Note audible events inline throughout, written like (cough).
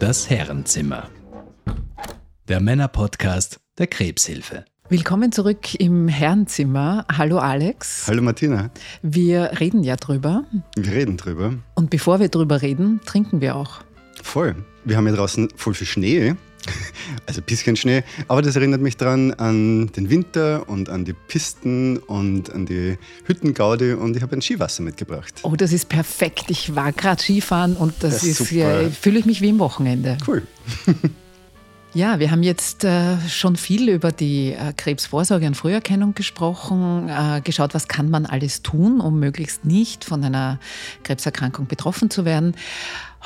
Das Herrenzimmer. Der Männer-Podcast der Krebshilfe. Willkommen zurück im Herrenzimmer. Hallo Alex. Hallo Martina. Wir reden ja drüber. Wir reden drüber. Und bevor wir drüber reden, trinken wir auch. Voll. Wir haben ja draußen voll viel Schnee. (laughs) Also ein bisschen Schnee. Aber das erinnert mich daran an den Winter und an die Pisten und an die Hüttengaudi. Und ich habe ein Skiwasser mitgebracht. Oh, das ist perfekt. Ich war gerade Skifahren und das, das ist, ja, fühle ich mich wie im Wochenende. Cool. (laughs) Ja, wir haben jetzt äh, schon viel über die äh, Krebsvorsorge und Früherkennung gesprochen, äh, geschaut, was kann man alles tun, um möglichst nicht von einer Krebserkrankung betroffen zu werden.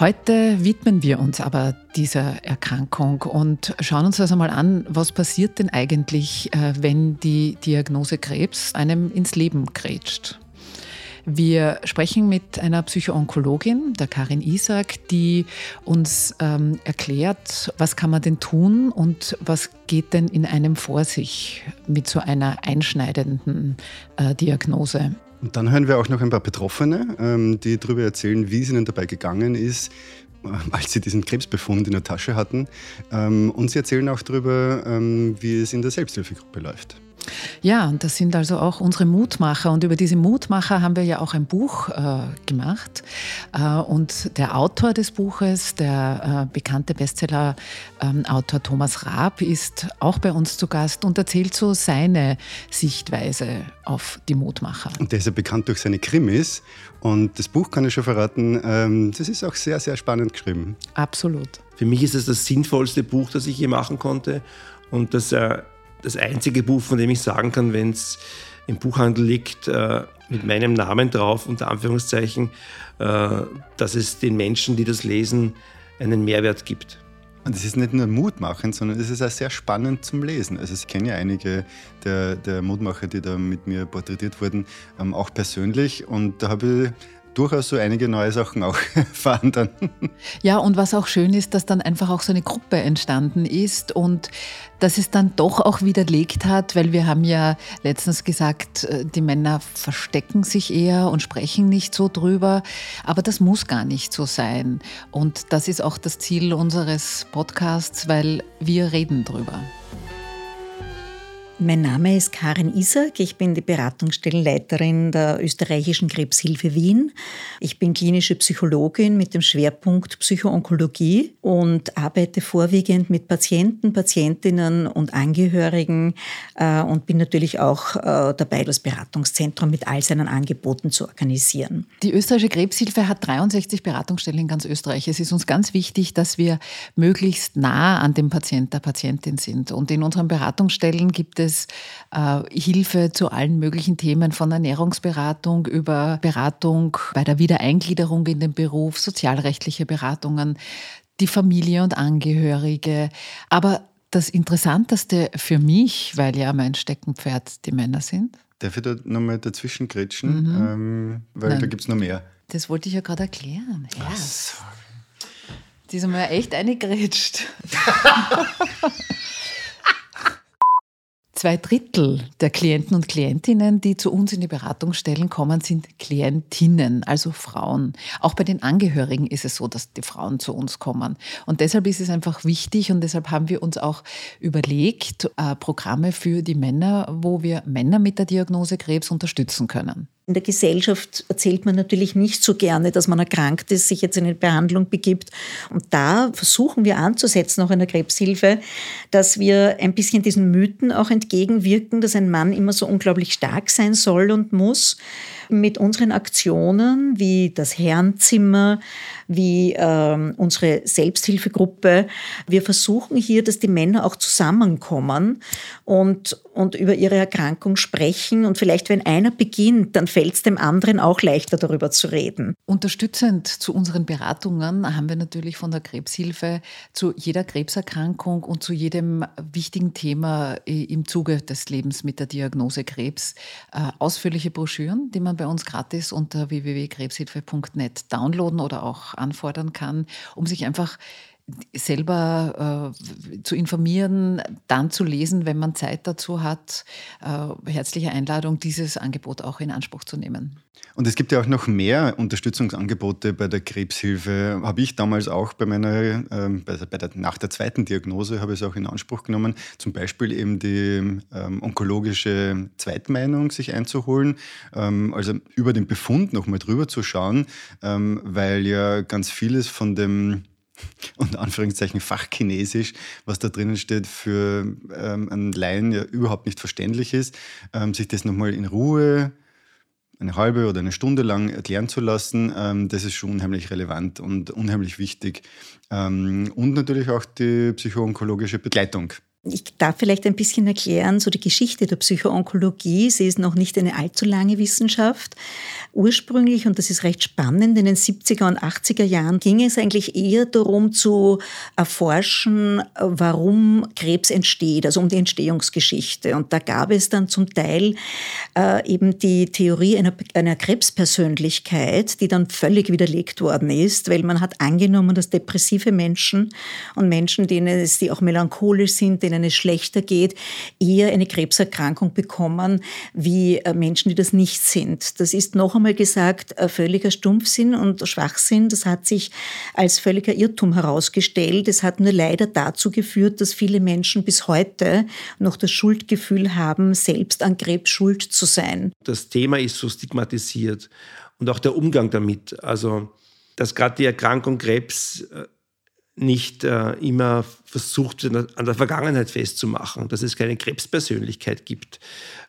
Heute widmen wir uns aber dieser Erkrankung und schauen uns also mal an, was passiert denn eigentlich, äh, wenn die Diagnose Krebs einem ins Leben grätscht. Wir sprechen mit einer Psychoonkologin, der Karin Isaac, die uns ähm, erklärt, was kann man denn tun und was geht denn in einem vor sich mit so einer einschneidenden äh, Diagnose. Und dann hören wir auch noch ein paar Betroffene, ähm, die darüber erzählen, wie es ihnen dabei gegangen ist, äh, als sie diesen Krebsbefund in der Tasche hatten. Ähm, und sie erzählen auch darüber, ähm, wie es in der Selbsthilfegruppe läuft. Ja, und das sind also auch unsere Mutmacher. Und über diese Mutmacher haben wir ja auch ein Buch äh, gemacht. Äh, und der Autor des Buches, der äh, bekannte Bestseller-Autor Thomas Raab, ist auch bei uns zu Gast und erzählt so seine Sichtweise auf die Mutmacher. Und der ist ja bekannt durch seine Krimis. Und das Buch kann ich schon verraten, ähm, das ist auch sehr, sehr spannend geschrieben. Absolut. Für mich ist es das sinnvollste Buch, das ich je machen konnte. Und das äh, das einzige Buch, von dem ich sagen kann, wenn es im Buchhandel liegt, äh, mit meinem Namen drauf, unter Anführungszeichen, äh, dass es den Menschen, die das lesen, einen Mehrwert gibt. Und es ist nicht nur Mutmachend, sondern es ist auch sehr spannend zum Lesen. Also ich kenne ja einige der, der Mutmacher, die da mit mir porträtiert wurden, ähm, auch persönlich. Und da habe ich durchaus so einige neue Sachen auch (laughs) erfahren dann. Ja, und was auch schön ist, dass dann einfach auch so eine Gruppe entstanden ist und dass es dann doch auch widerlegt hat, weil wir haben ja letztens gesagt, äh, die Männer verstecken sich eher und sprechen nicht so drüber, aber das muss gar nicht so sein. Und das ist auch das Ziel unseres Podcasts, weil wir reden drüber. Mein Name ist Karin Isaac. Ich bin die Beratungsstellenleiterin der österreichischen Krebshilfe Wien. Ich bin klinische Psychologin mit dem Schwerpunkt Psychoonkologie und arbeite vorwiegend mit Patienten, Patientinnen und Angehörigen äh, und bin natürlich auch äh, dabei, das Beratungszentrum mit all seinen Angeboten zu organisieren. Die österreichische Krebshilfe hat 63 Beratungsstellen in ganz Österreich. Es ist uns ganz wichtig, dass wir möglichst nah an dem Patient, der Patientin sind. Und in unseren Beratungsstellen gibt es es äh, Hilfe zu allen möglichen Themen von Ernährungsberatung über Beratung bei der Wiedereingliederung in den Beruf, sozialrechtliche Beratungen, die Familie und Angehörige. Aber das Interessanteste für mich, weil ja mein Steckenpferd die Männer sind. Darf ich da nochmal dazwischen grätschen? Mhm. Ähm, weil Nein. da gibt es noch mehr. Das wollte ich ja gerade erklären. Ja. Ach, sorry. Die sind mir echt eingegrätscht. (laughs) Zwei Drittel der Klienten und Klientinnen, die zu uns in die Beratungsstellen kommen, sind Klientinnen, also Frauen. Auch bei den Angehörigen ist es so, dass die Frauen zu uns kommen. Und deshalb ist es einfach wichtig und deshalb haben wir uns auch überlegt, äh, Programme für die Männer, wo wir Männer mit der Diagnose Krebs unterstützen können. In der Gesellschaft erzählt man natürlich nicht so gerne, dass man erkrankt ist, sich jetzt in eine Behandlung begibt. Und da versuchen wir anzusetzen, auch in der Krebshilfe, dass wir ein bisschen diesen Mythen auch entgegenwirken, dass ein Mann immer so unglaublich stark sein soll und muss. Mit unseren Aktionen wie das Herrenzimmer, wie äh, unsere Selbsthilfegruppe. Wir versuchen hier, dass die Männer auch zusammenkommen und, und über ihre Erkrankung sprechen. Und vielleicht, wenn einer beginnt, dann fällt es dem anderen auch leichter, darüber zu reden. Unterstützend zu unseren Beratungen haben wir natürlich von der Krebshilfe zu jeder Krebserkrankung und zu jedem wichtigen Thema im Zuge des Lebens mit der Diagnose Krebs äh, ausführliche Broschüren, die man bei uns gratis unter www.krebshilfe.net downloaden oder auch anfordern kann, um sich einfach selber äh, zu informieren, dann zu lesen, wenn man Zeit dazu hat. Äh, herzliche Einladung, dieses Angebot auch in Anspruch zu nehmen. Und es gibt ja auch noch mehr Unterstützungsangebote bei der Krebshilfe. Habe ich damals auch bei meiner, ähm, bei der, nach der zweiten Diagnose habe ich es auch in Anspruch genommen, zum Beispiel eben die ähm, onkologische Zweitmeinung sich einzuholen, ähm, also über den Befund nochmal drüber zu schauen, ähm, weil ja ganz vieles von dem (laughs) unter Anführungszeichen Fachchinesisch, was da drinnen steht, für ähm, einen Laien ja überhaupt nicht verständlich ist, ähm, sich das nochmal in Ruhe eine halbe oder eine Stunde lang erklären zu lassen, ähm, das ist schon unheimlich relevant und unheimlich wichtig. Ähm, und natürlich auch die psychoonkologische Begleitung. Ich darf vielleicht ein bisschen erklären, so die Geschichte der Psychoonkologie. Sie ist noch nicht eine allzu lange Wissenschaft. Ursprünglich, und das ist recht spannend, in den 70er und 80er Jahren ging es eigentlich eher darum zu erforschen, warum Krebs entsteht, also um die Entstehungsgeschichte. Und da gab es dann zum Teil äh, eben die Theorie einer, einer Krebspersönlichkeit, die dann völlig widerlegt worden ist, weil man hat angenommen, dass depressive Menschen und Menschen, denen es, die auch melancholisch sind, denen denen es schlechter geht, eher eine Krebserkrankung bekommen wie äh, Menschen, die das nicht sind. Das ist noch einmal gesagt völliger Stumpfsinn und Schwachsinn. Das hat sich als völliger Irrtum herausgestellt. Es hat nur leider dazu geführt, dass viele Menschen bis heute noch das Schuldgefühl haben, selbst an Krebs schuld zu sein. Das Thema ist so stigmatisiert und auch der Umgang damit. Also, dass gerade die Erkrankung Krebs äh, nicht äh, immer versucht, an der Vergangenheit festzumachen, dass es keine Krebspersönlichkeit gibt.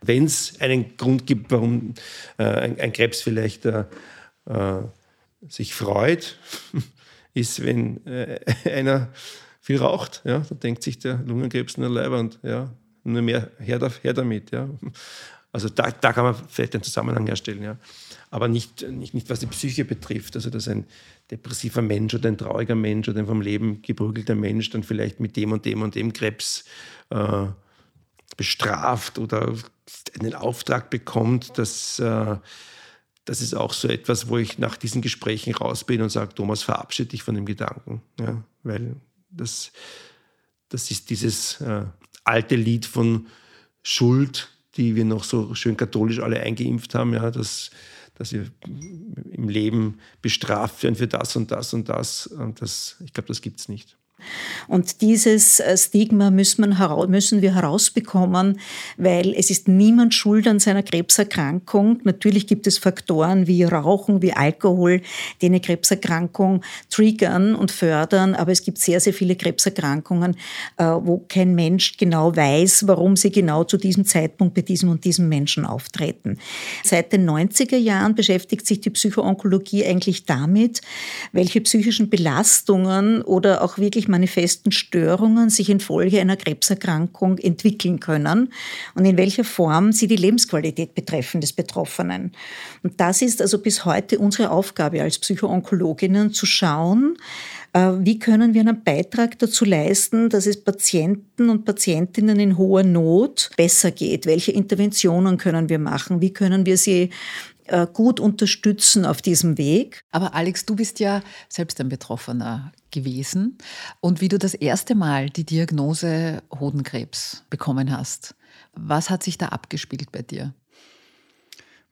Wenn es einen Grund gibt, warum äh, ein, ein, Krebs vielleicht äh, äh sich freut, (laughs) ist, wenn äh, (laughs) einer viel raucht. Ja? Da denkt sich der Lungenkrebs nur Leiber und ja, nur mehr her, her damit. Ja? Also da, da kann man vielleicht einen Zusammenhang herstellen. Ja? aber nicht, nicht, nicht was die Psyche betrifft. Also dass ein depressiver Mensch oder ein trauriger Mensch oder ein vom Leben geprügelter Mensch dann vielleicht mit dem und dem und dem Krebs äh, bestraft oder einen Auftrag bekommt, dass äh, das ist auch so etwas, wo ich nach diesen Gesprächen raus bin und sage, Thomas, verabschiede dich von dem Gedanken. Ja, weil das, das ist dieses äh, alte Lied von Schuld, die wir noch so schön katholisch alle eingeimpft haben, ja, dass dass sie im Leben bestraft werden für das und das und das. Und das, ich glaube, das gibt es nicht. Und dieses äh, Stigma müssen, wir herausbekommen, weil es ist niemand schuld an seiner Krebserkrankung. Natürlich gibt es Faktoren wie Rauchen, wie Alkohol, die eine Krebserkrankung triggern und fördern, aber es gibt sehr, sehr viele Krebserkrankungen, äh, wo kein Mensch genau weiß, warum sie genau zu diesem Zeitpunkt bei diesem und diesem Menschen auftreten. Seit den 90er Jahren beschäftigt sich die Psychoonkologie eigentlich damit, welche psychischen Belastungen oder auch wirklich manifesten Störungen sich infolge einer Krebserkrankung entwickeln können und in welcher Form sie die Lebensqualität betreffen des Betroffenen. Und das ist also bis heute unsere Aufgabe als Psychoonkologinnen zu schauen, äh, wie können wir einen Beitrag dazu leisten, dass es Patienten und Patientinnen in hoher Not besser geht? Welche Interventionen können wir machen? Wie können wir sie gut unterstützen auf diesem Weg. Aber Alex, du bist ja selbst ein Betroffener gewesen. Und wie du das erste Mal die Diagnose Hodenkrebs bekommen hast, was hat sich da abgespielt bei dir?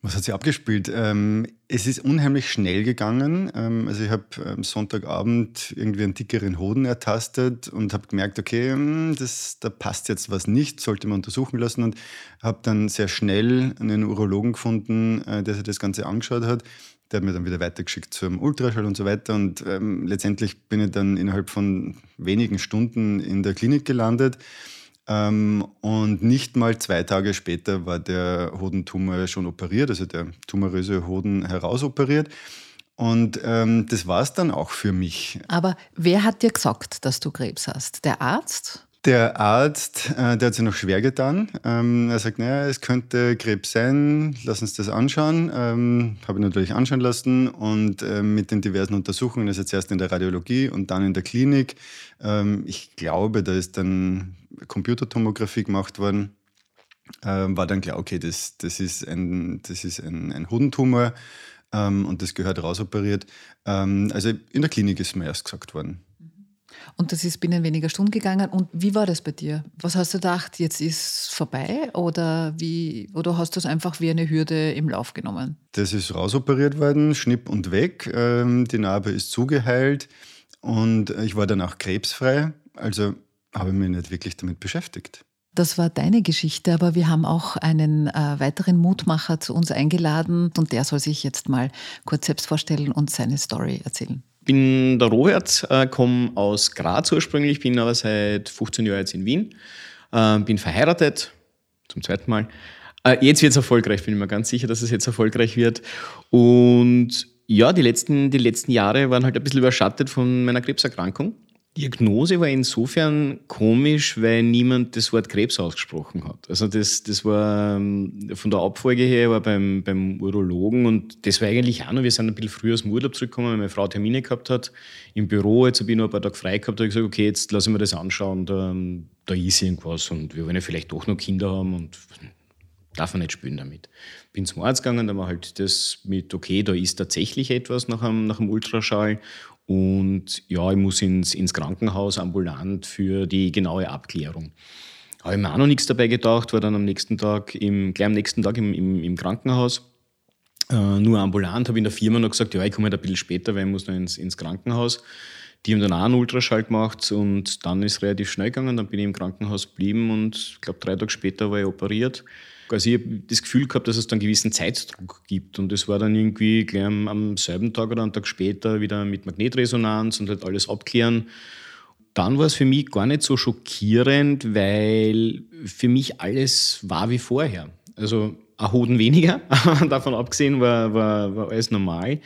Was hat sich abgespielt? Ähm, es ist unheimlich schnell gegangen. Ähm, also ich habe am Sonntagabend irgendwie einen dickeren Hoden ertastet und habe gemerkt, okay, hm, das, da passt jetzt was nicht, sollte man untersuchen lassen und habe dann sehr schnell einen Urologen gefunden, äh, der sich das Ganze angeschaut hat. Der hat mir dann wieder weitergeschickt zum Ultraschall und so weiter und ähm, letztendlich bin ich dann innerhalb von wenigen Stunden in der Klinik gelandet ähm, und nicht mal zwei Tage später war der Hodentumor schon operiert, also der tumoröse Hoden herausoperiert. Und ähm, das war es dann auch für mich. Aber wer hat dir gesagt, dass du Krebs hast? Der Arzt? Der Arzt, äh, der hat sich noch schwer getan. Ähm, er sagt, naja, es könnte Krebs sein, lass uns das anschauen. Ähm, Habe ich natürlich anschauen lassen und äh, mit den diversen Untersuchungen, also zuerst in der Radiologie und dann in der Klinik. Ähm, ich glaube, da ist dann Computertomographie gemacht worden. Ähm, war dann klar, okay, das, das ist ein, das ist ein, ein Hodentumor ähm, und das gehört rausoperiert. Ähm, also in der Klinik ist mir erst gesagt worden. Und das ist binnen weniger Stunden gegangen. Und wie war das bei dir? Was hast du gedacht, jetzt ist vorbei? Oder, wie, oder hast du es einfach wie eine Hürde im Lauf genommen? Das ist rausoperiert worden, schnipp und weg. Ähm, die Narbe ist zugeheilt und ich war dann auch krebsfrei. Also habe ich mich nicht wirklich damit beschäftigt. Das war deine Geschichte, aber wir haben auch einen äh, weiteren Mutmacher zu uns eingeladen und der soll sich jetzt mal kurz selbst vorstellen und seine Story erzählen. Bin der Robert, äh, komme aus Graz ursprünglich, bin aber seit 15 Jahren jetzt in Wien, äh, bin verheiratet, zum zweiten Mal. Äh, jetzt wird es erfolgreich, bin ich mir ganz sicher, dass es jetzt erfolgreich wird. Und ja, die letzten, die letzten Jahre waren halt ein bisschen überschattet von meiner Krebserkrankung. Diagnose war insofern komisch, weil niemand das Wort Krebs ausgesprochen hat. Also das, das war ähm, von der Abfolge her war beim, beim Urologen und das war eigentlich auch noch, wir sind ein bisschen früher aus dem Urlaub zurückgekommen, weil meine Frau Termine gehabt hat im Büro, jetzt habe ich noch ein paar Tage frei gehabt, habe ich gesagt, okay, jetzt lasse ich mir das anschauen, da, da ist irgendwas und wir wollen ja vielleicht doch noch Kinder haben und darf man nicht spielen damit. Bin zum Arzt gegangen, da war halt das mit, okay, da ist tatsächlich etwas nach einem, nach einem Ultraschall und ja, ich muss ins, ins Krankenhaus ambulant für die genaue Abklärung. Habe ich mir auch noch nichts dabei gedacht, war dann am nächsten Tag, im, gleich am nächsten Tag im, im, im Krankenhaus. Äh, nur ambulant, habe in der Firma noch gesagt, ja, ich komme halt ein bisschen später, weil ich muss noch ins, ins Krankenhaus. Die haben dann auch einen Ultraschall gemacht und dann ist es relativ schnell gegangen. Dann bin ich im Krankenhaus geblieben und ich glaube, drei Tage später war ich operiert. Also ich habe das Gefühl gehabt, dass es dann einen gewissen Zeitdruck gibt. Und das war dann irgendwie gleich am, am selben Tag oder einen Tag später wieder mit Magnetresonanz und halt alles abklären. Dann war es für mich gar nicht so schockierend, weil für mich alles war wie vorher. Also ein Hoden weniger, (laughs) davon abgesehen war, war, war alles normal.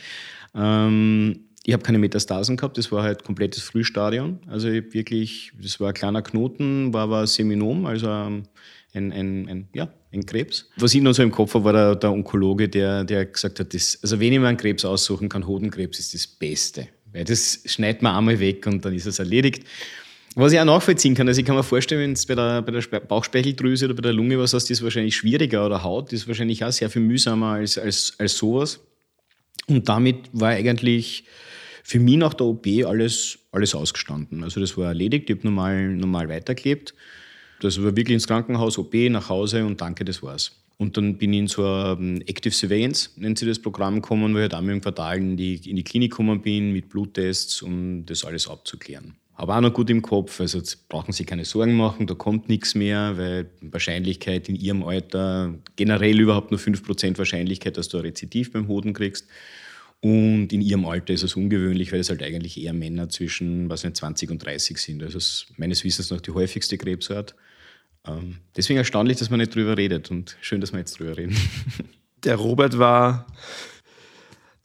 Ähm, ich habe keine Metastasen gehabt, das war halt komplettes Frühstadion. Also wirklich, das war ein kleiner Knoten, war aber Seminom, also ein, ein, ein, ja, ein Krebs. Was ich noch so im Kopf habe, war der, der Onkologe, der, der gesagt hat, das, also wenn ich mir einen Krebs aussuchen kann, Hodenkrebs ist das Beste. Weil das schneidet man einmal weg und dann ist es erledigt. Was ich auch nachvollziehen kann, also ich kann mir vorstellen, wenn es bei der, bei der Bauchspeicheldrüse oder bei der Lunge was hast, ist wahrscheinlich schwieriger oder Haut ist wahrscheinlich auch sehr viel mühsamer als, als, als sowas. Und damit war eigentlich für mich nach der OP alles, alles ausgestanden. Also das war erledigt, ich habe normal, normal weitergelebt. Das war wirklich ins Krankenhaus, OP, nach Hause und danke, das war's. Und dann bin ich in so ein Active Surveillance, nennt sich das Programm, gekommen, wo ich halt einmal im Quartal in die, in die Klinik gekommen bin mit Bluttests, um das alles abzuklären. Aber auch noch gut im Kopf, also brauchen Sie keine Sorgen machen, da kommt nichts mehr, weil Wahrscheinlichkeit in Ihrem Alter, generell überhaupt nur 5% Wahrscheinlichkeit, dass du ein Rezidiv beim Hoden kriegst. Und in ihrem Alter ist es ungewöhnlich, weil es halt eigentlich eher Männer zwischen was nicht, 20 und 30 sind. Also es ist meines Wissens noch die häufigste Krebsart. Ähm, deswegen erstaunlich, dass man nicht drüber redet und schön, dass wir jetzt drüber reden. (laughs) Der Robert war,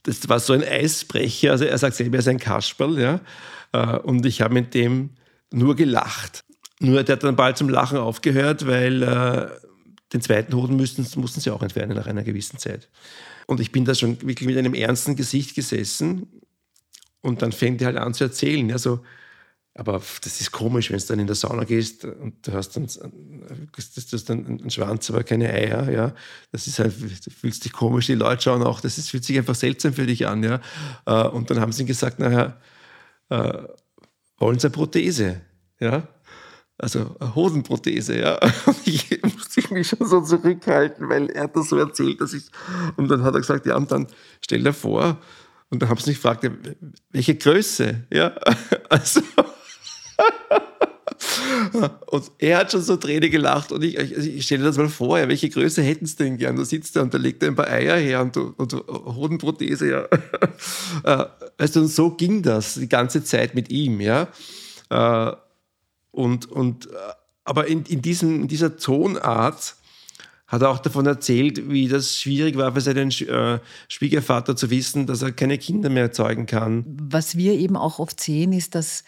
das war so ein Eisbrecher, also er sagt selber, er ist ein Kasperl, ja. Äh, und ich habe mit dem nur gelacht. Nur der hat dann bald zum Lachen aufgehört, weil äh, den zweiten Hoden mussten, mussten sie auch entfernen nach einer gewissen Zeit. Und ich bin da schon wirklich mit einem ernsten Gesicht gesessen und dann fängt er halt an zu erzählen. Ja, so, aber das ist komisch, wenn du dann in der Sauna gehst und du hast dann, das, das dann einen Schwanz, aber keine Eier. Ja, das ist halt, du fühlst dich komisch. Die Leute schauen auch, das ist, fühlt sich einfach seltsam für dich an. Ja, äh, und dann haben sie gesagt, naja, äh, wollen Sie eine Prothese? Ja, also eine Hodenprothese, ja. (laughs) Und ich musste mich schon so zurückhalten, weil er das so erzählt, dass ich. Und dann hat er gesagt, ja, und dann stell dir vor, und dann haben sie mich gefragt, welche Größe, ja. (laughs) Also. (laughs) Und er hat schon so Träne gelacht und ich, ich, ich stelle das mal vor, ja, welche Größe hätten sie denn gern? Da sitzt er und da legt er ein paar Eier her und, und, und Hodenprothese, ja. Äh, du, und so ging das die ganze Zeit mit ihm, ja. Und, und, äh, aber in, in, diesem, in dieser Tonart hat er auch davon erzählt, wie das schwierig war für seinen äh, Schwiegervater zu wissen, dass er keine Kinder mehr erzeugen kann. Was wir eben auch oft sehen, ist, dass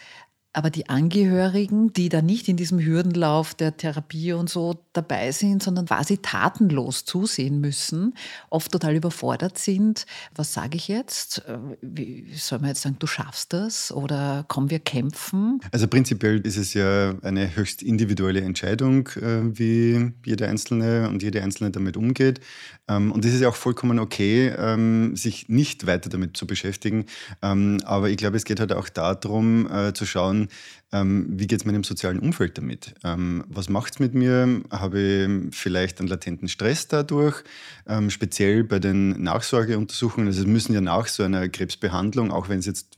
aber die Angehörigen, die da nicht in diesem Hürdenlauf der Therapie und so dabei sind, sondern quasi tatenlos zusehen müssen, oft total überfordert sind. Was sage ich jetzt? Wie soll man jetzt sagen, du schaffst das oder kommen wir kämpfen? Also prinzipiell ist es ja eine höchst individuelle Entscheidung, äh, wie jeder Einzelne und jede Einzelne damit umgeht. Ähm, und es ist ja auch vollkommen okay, ähm, sich nicht weiter damit zu beschäftigen. Ähm, aber ich glaube, es geht halt auch darum, äh, zu schauen, ähm, wie geht es meinem sozialen Umfeld damit? Ähm, was macht es mit mir? Habe ich vielleicht einen latenten Stress dadurch? Ähm, speziell bei den Nachsorgeuntersuchungen, also es müssen ja nach so einer Krebsbehandlung, auch wenn es jetzt,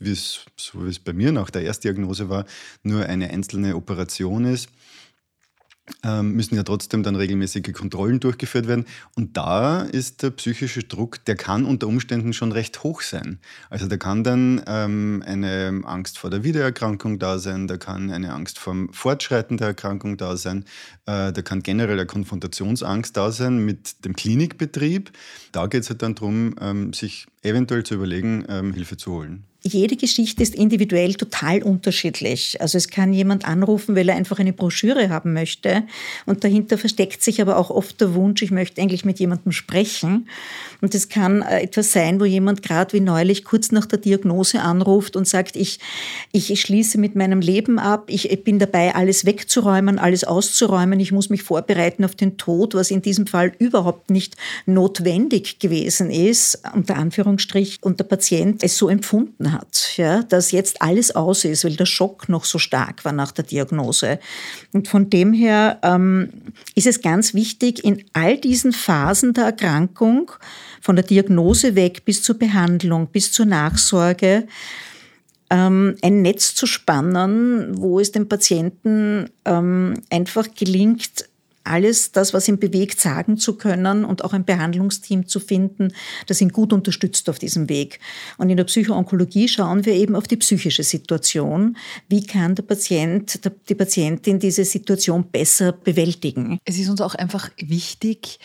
so wie es bei mir nach der Erstdiagnose war, nur eine einzelne Operation ist, müssen ja trotzdem dann regelmäßige Kontrollen durchgeführt werden. Und da ist der psychische Druck, der kann unter Umständen schon recht hoch sein. Also da kann dann ähm, eine Angst vor der Wiedererkrankung da sein, da kann eine Angst vor Fortschreiten der Erkrankung da sein, äh, da kann generell eine Konfrontationsangst da sein mit dem Klinikbetrieb. Da geht es halt dann darum, ähm, sich eventuell zu überlegen, ähm, Hilfe zu holen jede Geschichte ist individuell total unterschiedlich. Also es kann jemand anrufen, weil er einfach eine Broschüre haben möchte und dahinter versteckt sich aber auch oft der Wunsch, ich möchte eigentlich mit jemandem sprechen. Und es kann äh, etwas sein, wo jemand gerade wie neulich kurz nach der Diagnose anruft und sagt, ich, ich schließe mit meinem Leben ab, ich bin dabei, alles wegzuräumen, alles auszuräumen, ich muss mich vorbereiten auf den Tod, was in diesem Fall überhaupt nicht notwendig gewesen ist, unter Anführungsstrich, und der Patient es so empfunden hat, ja, dass jetzt alles aus ist, weil der Schock noch so stark war nach der Diagnose. Und von dem her ähm, ist es ganz wichtig, in all diesen Phasen der Erkrankung, von der Diagnose weg bis zur Behandlung, bis zur Nachsorge, ähm, ein Netz zu spannen, wo es dem Patienten ähm, einfach gelingt, alles das, was ihn bewegt, sagen zu können und auch ein Behandlungsteam zu finden, das ihn gut unterstützt auf diesem Weg. Und in der Psychoonkologie schauen wir eben auf die psychische Situation. Wie kann der Patient, die Patientin diese Situation besser bewältigen? Es ist uns auch einfach wichtig,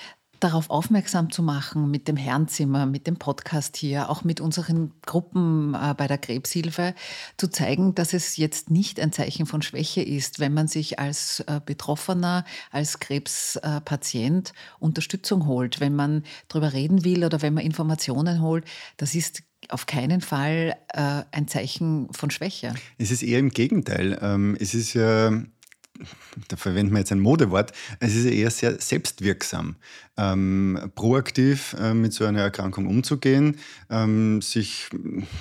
darauf aufmerksam zu machen mit dem Herrenzimmer, mit dem Podcast hier, auch mit unseren Gruppen äh, bei der Krebshilfe, zu zeigen, dass es jetzt nicht ein Zeichen von Schwäche ist, wenn man sich als äh, Betroffener, als Krebspatient Unterstützung holt, wenn man darüber reden will oder wenn man Informationen holt. Das ist auf keinen Fall äh, ein Zeichen von Schwäche. Es ist eher im Gegenteil. Ähm, es ist ja da verwenden wir jetzt ein Modewort, es ist eher sehr selbstwirksam, ähm, proaktiv äh, mit so einer Erkrankung umzugehen, ähm, sich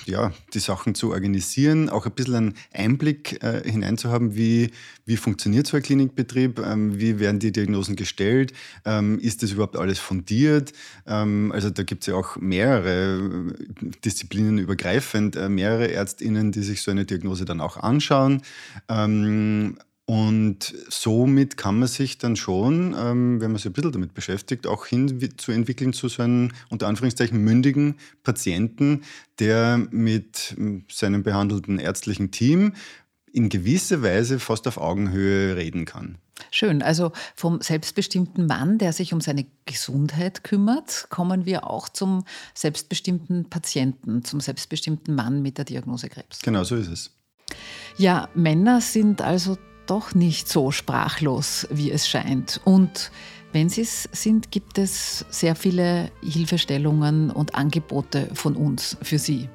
ja, die Sachen zu organisieren, auch ein bisschen einen Einblick äh, hineinzuhaben, wie, wie funktioniert so ein Klinikbetrieb, ähm, wie werden die Diagnosen gestellt, ähm, ist das überhaupt alles fundiert, ähm, also da gibt es ja auch mehrere äh, Disziplinen übergreifend, äh, mehrere ÄrztInnen, die sich so eine Diagnose dann auch anschauen. Ähm, und somit kann man sich dann schon, ähm, wenn man sich ein bisschen damit beschäftigt, auch hin zu entwickeln zu so einem unter Anführungszeichen mündigen Patienten, der mit hm, seinem behandelten ärztlichen Team in gewisser Weise fast auf Augenhöhe reden kann. Schön. Also vom selbstbestimmten Mann, der sich um seine Gesundheit kümmert, kommen wir auch zum selbstbestimmten Patienten, zum selbstbestimmten Mann mit der Diagnose Krebs. Genau so ist es. Ja, Männer sind also doch nicht so sprachlos, wie es scheint. Und wenn sie es sind, gibt es sehr viele Hilfestellungen und Angebote von uns für sie.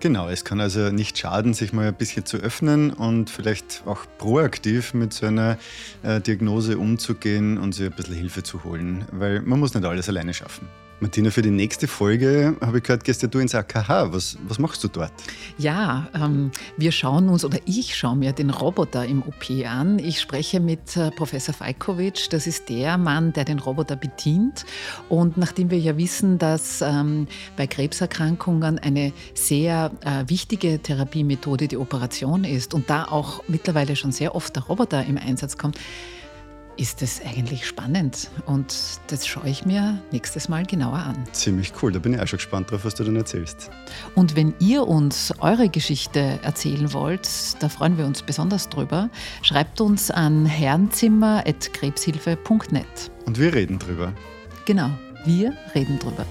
Genau, es kann also nicht schaden, sich mal ein bisschen zu öffnen und vielleicht auch proaktiv mit so einer äh, Diagnose umzugehen und sich ein bisschen Hilfe zu holen, weil man muss nicht alles alleine schaffen. Martina, für die nächste Folge habe ich gehört, gehst du ins AKH. Was, was machst du dort? Ja, ähm, wir schauen uns, oder ich schaue mir den Roboter im OP an. Ich spreche mit äh, Professor Fajkovic. Das ist der Mann, der den Roboter bedient. Und nachdem wir ja wissen, dass ähm, bei Krebserkrankungen eine sehr äh, wichtige Therapiemethode die Operation ist und da auch mittlerweile schon sehr oft der Roboter im Einsatz kommt, ist es eigentlich spannend und das schaue ich mir nächstes Mal genauer an. Ziemlich cool, da bin ich auch schon gespannt drauf, was du dann erzählst. Und wenn ihr uns eure Geschichte erzählen wollt, da freuen wir uns besonders drüber, schreibt uns an herrenzimmer.krebshilfe.net. Und wir reden drüber. Genau, wir reden drüber.